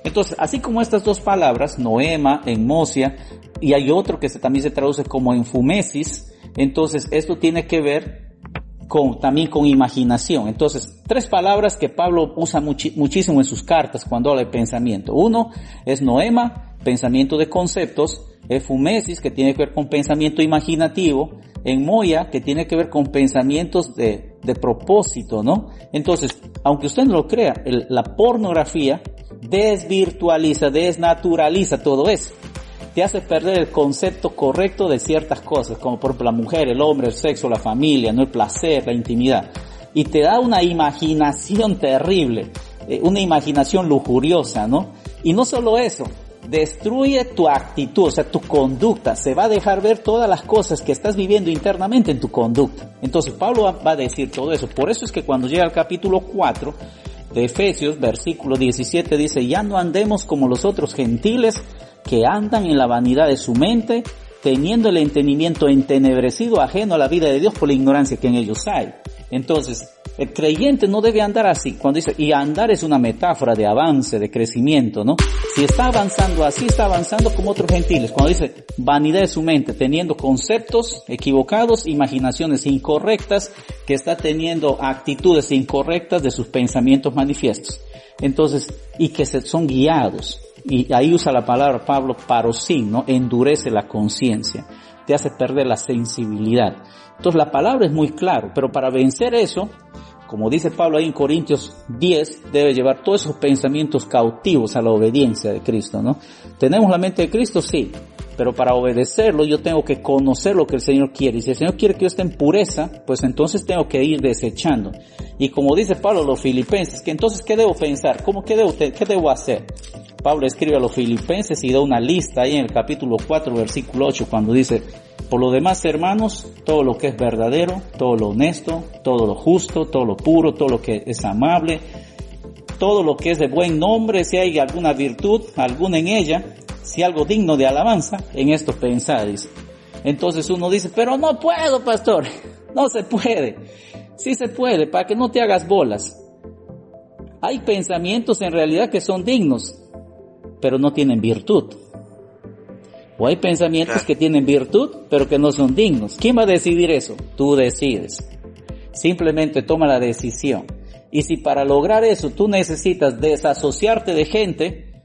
Entonces, así como estas dos palabras, noema, enmosia, y hay otro que también se traduce como enfumesis, entonces esto tiene que ver con, también con imaginación. Entonces, tres palabras que Pablo usa muchísimo en sus cartas cuando habla de pensamiento. Uno es noema, pensamiento de conceptos, efumesis, que tiene que ver con pensamiento imaginativo, en Moya, que tiene que ver con pensamientos de, de propósito, ¿no? Entonces, aunque usted no lo crea, la pornografía desvirtualiza, desnaturaliza todo eso. Te hace perder el concepto correcto de ciertas cosas, como por ejemplo la mujer, el hombre, el sexo, la familia, ¿no? el placer, la intimidad. Y te da una imaginación terrible, eh, una imaginación lujuriosa, ¿no? Y no solo eso, destruye tu actitud, o sea, tu conducta. Se va a dejar ver todas las cosas que estás viviendo internamente en tu conducta. Entonces Pablo va a decir todo eso. Por eso es que cuando llega al capítulo 4 de Efesios, versículo 17, dice, ya no andemos como los otros gentiles que andan en la vanidad de su mente, teniendo el entendimiento entenebrecido ajeno a la vida de Dios por la ignorancia que en ellos hay. Entonces, el creyente no debe andar así. Cuando dice, y andar es una metáfora de avance, de crecimiento, ¿no? Si está avanzando así, está avanzando como otros gentiles. Cuando dice vanidad de su mente, teniendo conceptos equivocados, imaginaciones incorrectas, que está teniendo actitudes incorrectas de sus pensamientos manifiestos. Entonces, y que se, son guiados. Y ahí usa la palabra Pablo parosín, ¿no? Endurece la conciencia. Te hace perder la sensibilidad. Entonces la palabra es muy claro, pero para vencer eso, como dice Pablo ahí en Corintios 10, debe llevar todos esos pensamientos cautivos a la obediencia de Cristo, ¿no? ¿Tenemos la mente de Cristo? Sí, pero para obedecerlo yo tengo que conocer lo que el Señor quiere. Y si el Señor quiere que yo esté en pureza, pues entonces tengo que ir desechando. Y como dice Pablo los filipenses, que entonces ¿qué debo pensar? ¿Cómo qué debo, qué debo hacer? Pablo escribe a los filipenses y da una lista ahí en el capítulo 4, versículo 8, cuando dice, por lo demás, hermanos, todo lo que es verdadero, todo lo honesto, todo lo justo, todo lo puro, todo lo que es amable, todo lo que es de buen nombre, si hay alguna virtud, alguna en ella, si algo digno de alabanza, en esto pensáis. Entonces uno dice, pero no puedo, pastor. No se puede. Sí se puede, para que no te hagas bolas. Hay pensamientos en realidad que son dignos, pero no tienen virtud. O hay pensamientos que tienen virtud, pero que no son dignos. ¿Quién va a decidir eso? Tú decides. Simplemente toma la decisión. Y si para lograr eso tú necesitas desasociarte de gente,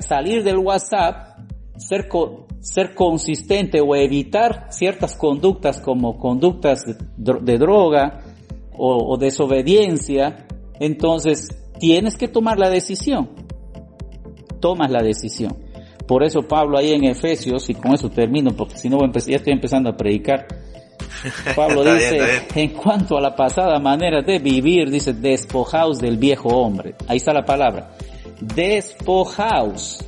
salir del WhatsApp, ser, ser consistente o evitar ciertas conductas como conductas de, droga o desobediencia, entonces tienes que tomar la decisión. Tomas la decisión. Por eso Pablo ahí en Efesios, y con eso termino, porque si no ya estoy empezando a predicar. Pablo dice, en cuanto a la pasada manera de vivir, dice, despojaos del viejo hombre. Ahí está la palabra. Despojaos.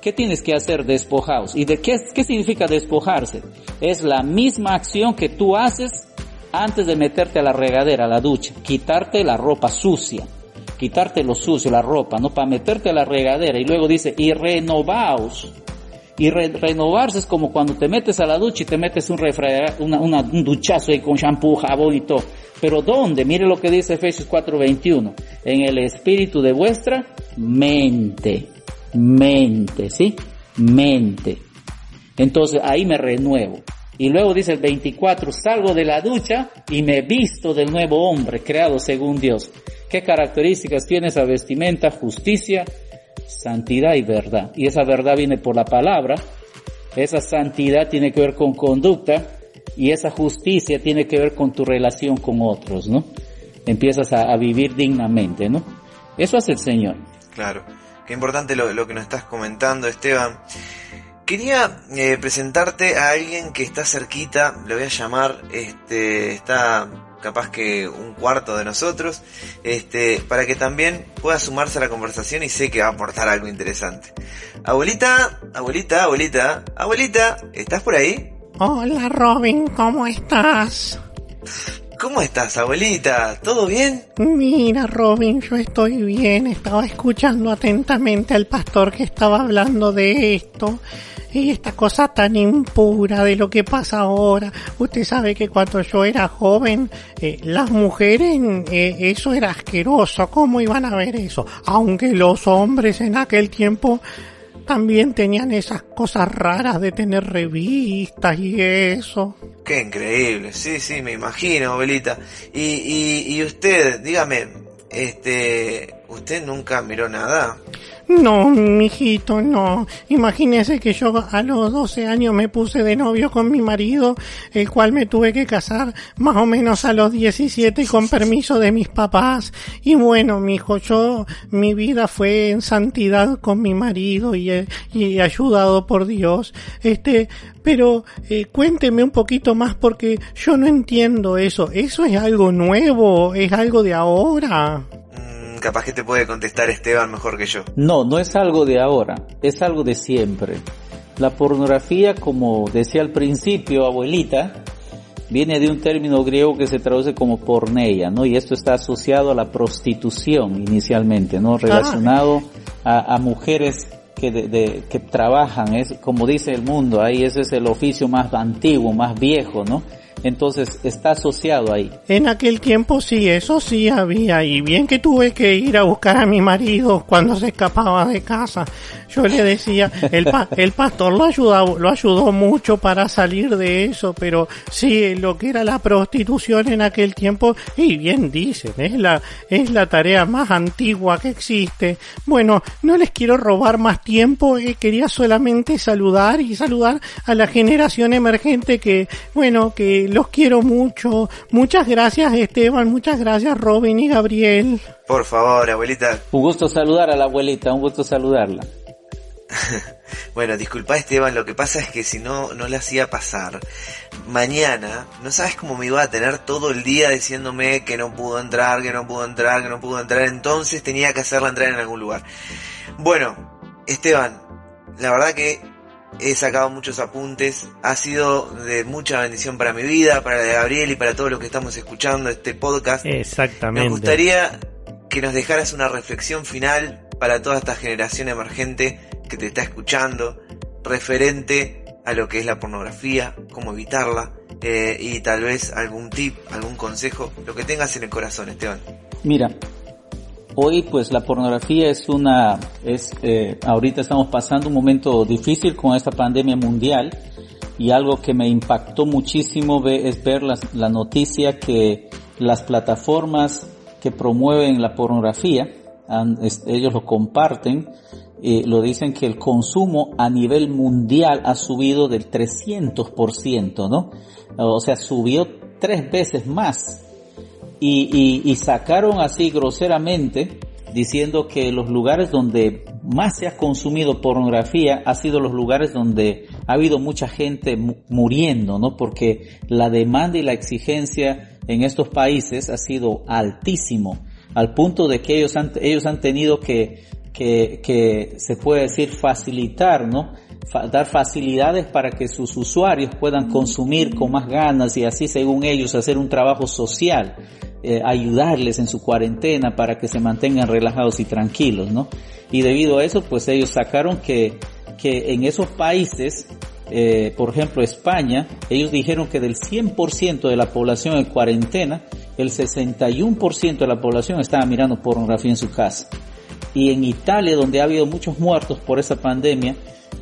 ¿Qué tienes que hacer? Despojaos. ¿Y de qué, qué significa despojarse? Es la misma acción que tú haces antes de meterte a la regadera, a la ducha. Quitarte la ropa sucia quitarte lo sucio, la ropa, ¿no? Para meterte a la regadera. Y luego dice, y renovaos. Y renovarse es como cuando te metes a la ducha y te metes un, un duchazo ahí con shampoo, jabón y todo. Pero ¿dónde? Mire lo que dice Efesios 4:21. En el espíritu de vuestra mente. Mente, ¿sí? Mente. Entonces ahí me renuevo. Y luego dice el 24, salgo de la ducha y me visto del nuevo hombre creado según Dios. ¿Qué características tiene esa vestimenta? Justicia, santidad y verdad. Y esa verdad viene por la palabra. Esa santidad tiene que ver con conducta y esa justicia tiene que ver con tu relación con otros, ¿no? Empiezas a, vivir dignamente, ¿no? Eso hace el Señor. Claro. Qué importante lo, lo que nos estás comentando, Esteban. Quería eh, presentarte a alguien que está cerquita, le voy a llamar, este, está capaz que un cuarto de nosotros, este, para que también pueda sumarse a la conversación y sé que va a aportar algo interesante. Abuelita, abuelita, abuelita, abuelita, ¿estás por ahí? Hola Robin, ¿cómo estás? ¿Cómo estás, abuelita? ¿Todo bien? Mira, Robin, yo estoy bien. Estaba escuchando atentamente al pastor que estaba hablando de esto y esta cosa tan impura de lo que pasa ahora. Usted sabe que cuando yo era joven, eh, las mujeres, eh, eso era asqueroso. ¿Cómo iban a ver eso? Aunque los hombres en aquel tiempo también tenían esas cosas raras de tener revistas y eso. Qué increíble, sí, sí, me imagino, abuelita. Y, y, y usted, dígame, este, ¿usted nunca miró nada? No, mijito, no. Imagínese que yo a los 12 años me puse de novio con mi marido, el cual me tuve que casar más o menos a los 17 con permiso de mis papás. Y bueno, mijo, yo, mi vida fue en santidad con mi marido y, y ayudado por Dios. Este, pero eh, cuénteme un poquito más porque yo no entiendo eso. ¿Eso es algo nuevo? ¿Es algo de ahora? Capaz que te puede contestar Esteban mejor que yo. No, no es algo de ahora, es algo de siempre. La pornografía, como decía al principio, abuelita, viene de un término griego que se traduce como porneia, ¿no? Y esto está asociado a la prostitución inicialmente, ¿no? Relacionado a, mujeres que, de, que trabajan, es como dice el mundo, ahí ese es el oficio más antiguo, más viejo, ¿no? Entonces está asociado ahí. En aquel tiempo sí, eso sí había. Y bien que tuve que ir a buscar a mi marido cuando se escapaba de casa. Yo le decía, el, el pastor lo ayudó, lo ayudó mucho para salir de eso, pero sí, lo que era la prostitución en aquel tiempo, y bien dicen, es la, es la tarea más antigua que existe. Bueno, no les quiero robar más tiempo, eh, quería solamente saludar y saludar a la generación emergente que, bueno, que los quiero mucho. Muchas gracias Esteban, muchas gracias Robin y Gabriel. Por favor, abuelita. Un gusto saludar a la abuelita, un gusto saludarla. bueno, disculpa Esteban, lo que pasa es que si no, no le hacía pasar, mañana, no sabes cómo me iba a tener todo el día diciéndome que no pudo entrar, que no pudo entrar, que no pudo entrar, entonces tenía que hacerla entrar en algún lugar. Bueno, Esteban, la verdad que he sacado muchos apuntes, ha sido de mucha bendición para mi vida, para la de Gabriel y para todos los que estamos escuchando este podcast. Exactamente. Me gustaría que nos dejaras una reflexión final para toda esta generación emergente que te está escuchando, referente a lo que es la pornografía, cómo evitarla eh, y tal vez algún tip, algún consejo, lo que tengas en el corazón, Esteban. Mira, Hoy pues la pornografía es una, es, eh, ahorita estamos pasando un momento difícil con esta pandemia mundial y algo que me impactó muchísimo es ver la, noticia que las plataformas que promueven la pornografía, ellos lo comparten, eh, lo dicen que el consumo a nivel mundial ha subido del 300%, ¿no? O sea, subió tres veces más y, sacaron así groseramente diciendo que los lugares donde más se ha consumido pornografía ha sido los lugares donde ha habido mucha gente muriendo, ¿no? Porque la demanda y la exigencia en estos países ha sido altísimo, al punto de que ellos han, ellos han tenido que, que, que se puede decir facilitar, ¿no? Dar facilidades para que sus usuarios puedan consumir con más ganas y así según ellos hacer un trabajo social eh, ayudarles en su cuarentena para que se mantengan relajados y tranquilos, ¿no? Y debido a eso, pues ellos sacaron que, que en esos países, eh, por ejemplo España, ellos dijeron que del 100% de la población en cuarentena, el 61% de la población estaba mirando pornografía en su casa. Y en Italia, donde ha habido muchos muertos por esa pandemia,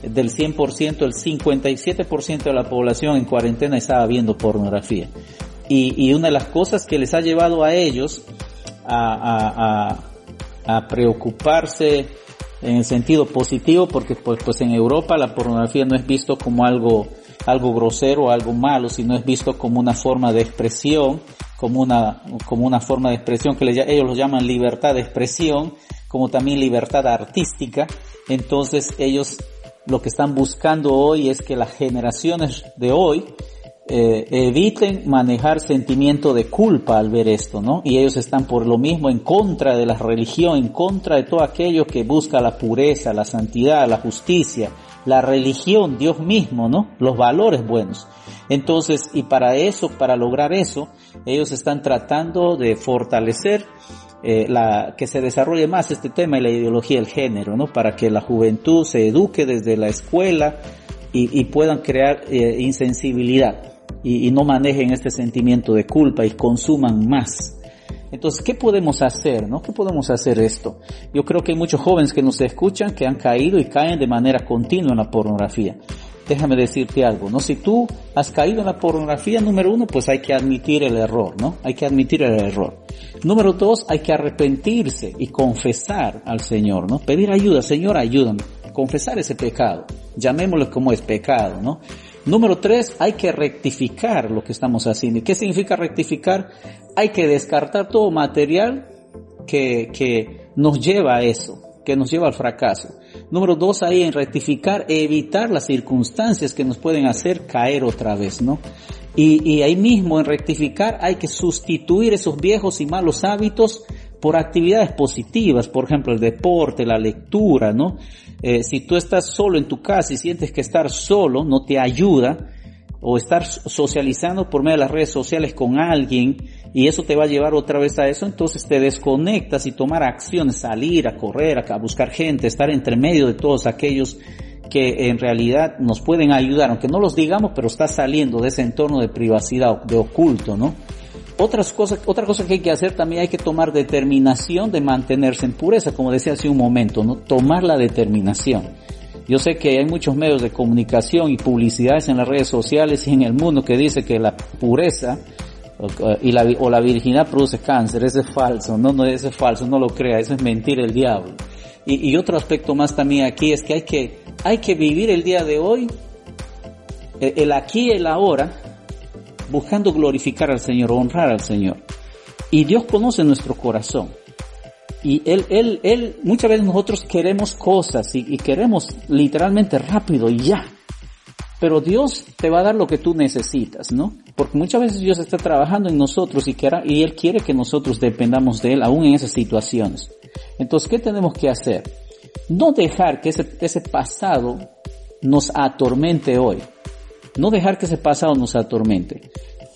del 100%, el 57% de la población en cuarentena estaba viendo pornografía. Y, una de las cosas que les ha llevado a ellos a, preocuparse en el sentido positivo, porque pues, pues en Europa la pornografía no es visto como algo, algo grosero algo malo, sino es visto como una forma de expresión, como una, como una forma de expresión que ellos lo llaman libertad de expresión, como también libertad artística. Entonces ellos lo que están buscando hoy es que las generaciones de hoy eh, eviten manejar sentimiento de culpa al ver esto, ¿no? Y ellos están por lo mismo en contra de la religión, en contra de todo aquello que busca la pureza, la santidad, la justicia, la religión, Dios mismo, ¿no? Los valores buenos. Entonces, y para eso, para lograr eso, ellos están tratando de fortalecer eh, la, que se desarrolle más este tema y la ideología del género, ¿no? Para que la juventud se eduque desde la escuela, y, puedan crear eh, insensibilidad y, y no manejen este sentimiento de culpa y consuman más. Entonces, ¿qué podemos hacer? ¿No? ¿Qué podemos hacer esto? Yo creo que hay muchos jóvenes que nos escuchan que han caído y caen de manera continua en la pornografía. Déjame decirte algo, ¿no? Si tú has caído en la pornografía, número uno, pues hay que admitir el error, ¿no? Hay que admitir el error. Número dos, hay que arrepentirse y confesar al Señor, ¿no? Pedir ayuda, Señor, ayúdame. Confesar ese pecado. Llamémoslo como es pecado, ¿no? Número tres, hay que rectificar lo que estamos haciendo. ¿Y qué significa rectificar? Hay que descartar todo material que, que nos lleva a eso, que nos lleva al fracaso. Número dos, hay en rectificar, evitar las circunstancias que nos pueden hacer caer otra vez, ¿no? Y, y ahí mismo en rectificar hay que sustituir esos viejos y malos hábitos por actividades positivas, por ejemplo el deporte, la lectura, ¿no? Eh, si tú estás solo en tu casa y sientes que estar solo no te ayuda, o estar socializando por medio de las redes sociales con alguien y eso te va a llevar otra vez a eso, entonces te desconectas y tomar acciones, salir a correr, a buscar gente, estar entre medio de todos aquellos que en realidad nos pueden ayudar, aunque no los digamos, pero está saliendo de ese entorno de privacidad, de oculto, ¿no? Otras cosas, otra cosa que hay que hacer también hay que tomar determinación de mantenerse en pureza, como decía hace un momento, ¿no? Tomar la determinación. Yo sé que hay muchos medios de comunicación y publicidades en las redes sociales y en el mundo que dice que la pureza o, y la, o la virginidad produce cáncer. Eso es falso, no, no, eso es falso, no lo crea, eso es mentir el diablo. Y, y otro aspecto más también aquí es que hay que, hay que vivir el día de hoy, el, el aquí y el ahora, buscando glorificar al Señor, honrar al Señor. Y Dios conoce nuestro corazón. Y Él, Él, Él, muchas veces nosotros queremos cosas y, queremos literalmente rápido y ya. Pero Dios te va a dar lo que tú necesitas, ¿no? Porque muchas veces Dios está trabajando en nosotros y, y Él quiere que nosotros dependamos de Él aún en esas situaciones. Entonces, ¿qué tenemos que hacer? No dejar que ese, ese pasado nos atormente hoy. No dejar que ese pasado nos atormente.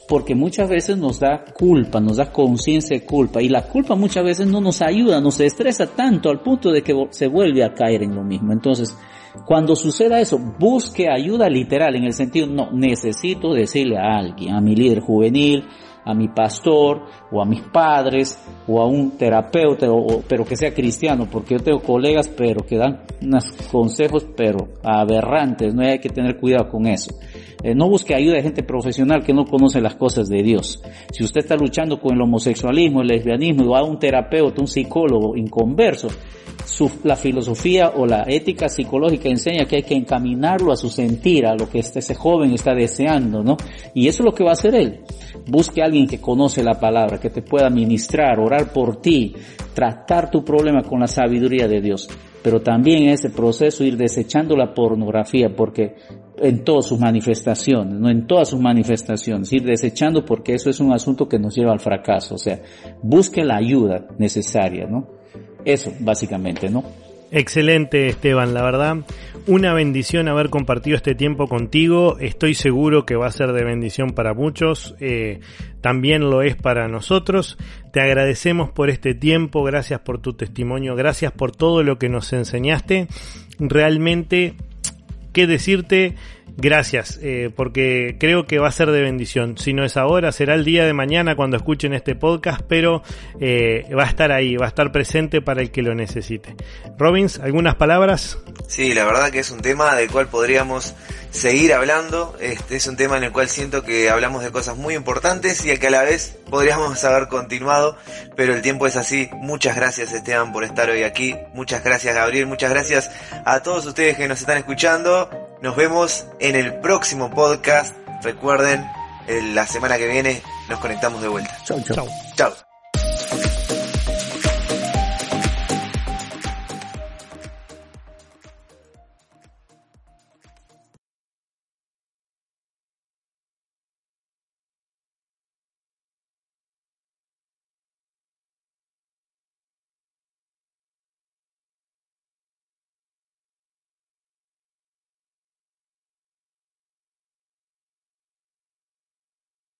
Porque muchas veces nos da culpa, nos da conciencia de culpa. Y la culpa muchas veces no nos ayuda, nos estresa tanto al punto de que se vuelve a caer en lo mismo. Entonces, cuando suceda eso, busque ayuda literal en el sentido, no, necesito decirle a alguien, a mi líder juvenil, a mi pastor o a mis padres o a un terapeuta, pero que sea cristiano, porque yo tengo colegas pero que dan unos consejos pero aberrantes, no hay que tener cuidado con eso. Eh, no busque ayuda de gente profesional que no conoce las cosas de Dios. Si usted está luchando con el homosexualismo, el lesbianismo, o a un terapeuta, un psicólogo inconverso, la filosofía o la ética psicológica enseña que hay que encaminarlo a su sentir, a lo que este, ese joven está deseando, ¿no? Y eso es lo que va a hacer él. Busque a alguien que conoce la palabra, que te pueda ministrar, orar por ti, tratar tu problema con la sabiduría de Dios. Pero también en ese proceso ir desechando la pornografía, porque en todas sus manifestaciones, no en todas sus manifestaciones, ir desechando porque eso es un asunto que nos lleva al fracaso. O sea, busque la ayuda necesaria, ¿no? Eso, básicamente, ¿no? Excelente, Esteban, la verdad. Una bendición haber compartido este tiempo contigo. Estoy seguro que va a ser de bendición para muchos. Eh, también lo es para nosotros. Te agradecemos por este tiempo. Gracias por tu testimonio. Gracias por todo lo que nos enseñaste. Realmente, ¿qué decirte? Gracias, eh, porque creo que va a ser de bendición. Si no es ahora, será el día de mañana cuando escuchen este podcast, pero eh, va a estar ahí, va a estar presente para el que lo necesite. Robbins, ¿algunas palabras? Sí, la verdad que es un tema del cual podríamos seguir hablando. Este es un tema en el cual siento que hablamos de cosas muy importantes y que a la vez podríamos haber continuado, pero el tiempo es así. Muchas gracias Esteban por estar hoy aquí. Muchas gracias Gabriel. Muchas gracias a todos ustedes que nos están escuchando. Nos vemos en el próximo podcast. Recuerden, la semana que viene nos conectamos de vuelta. Chau, chau. Chau.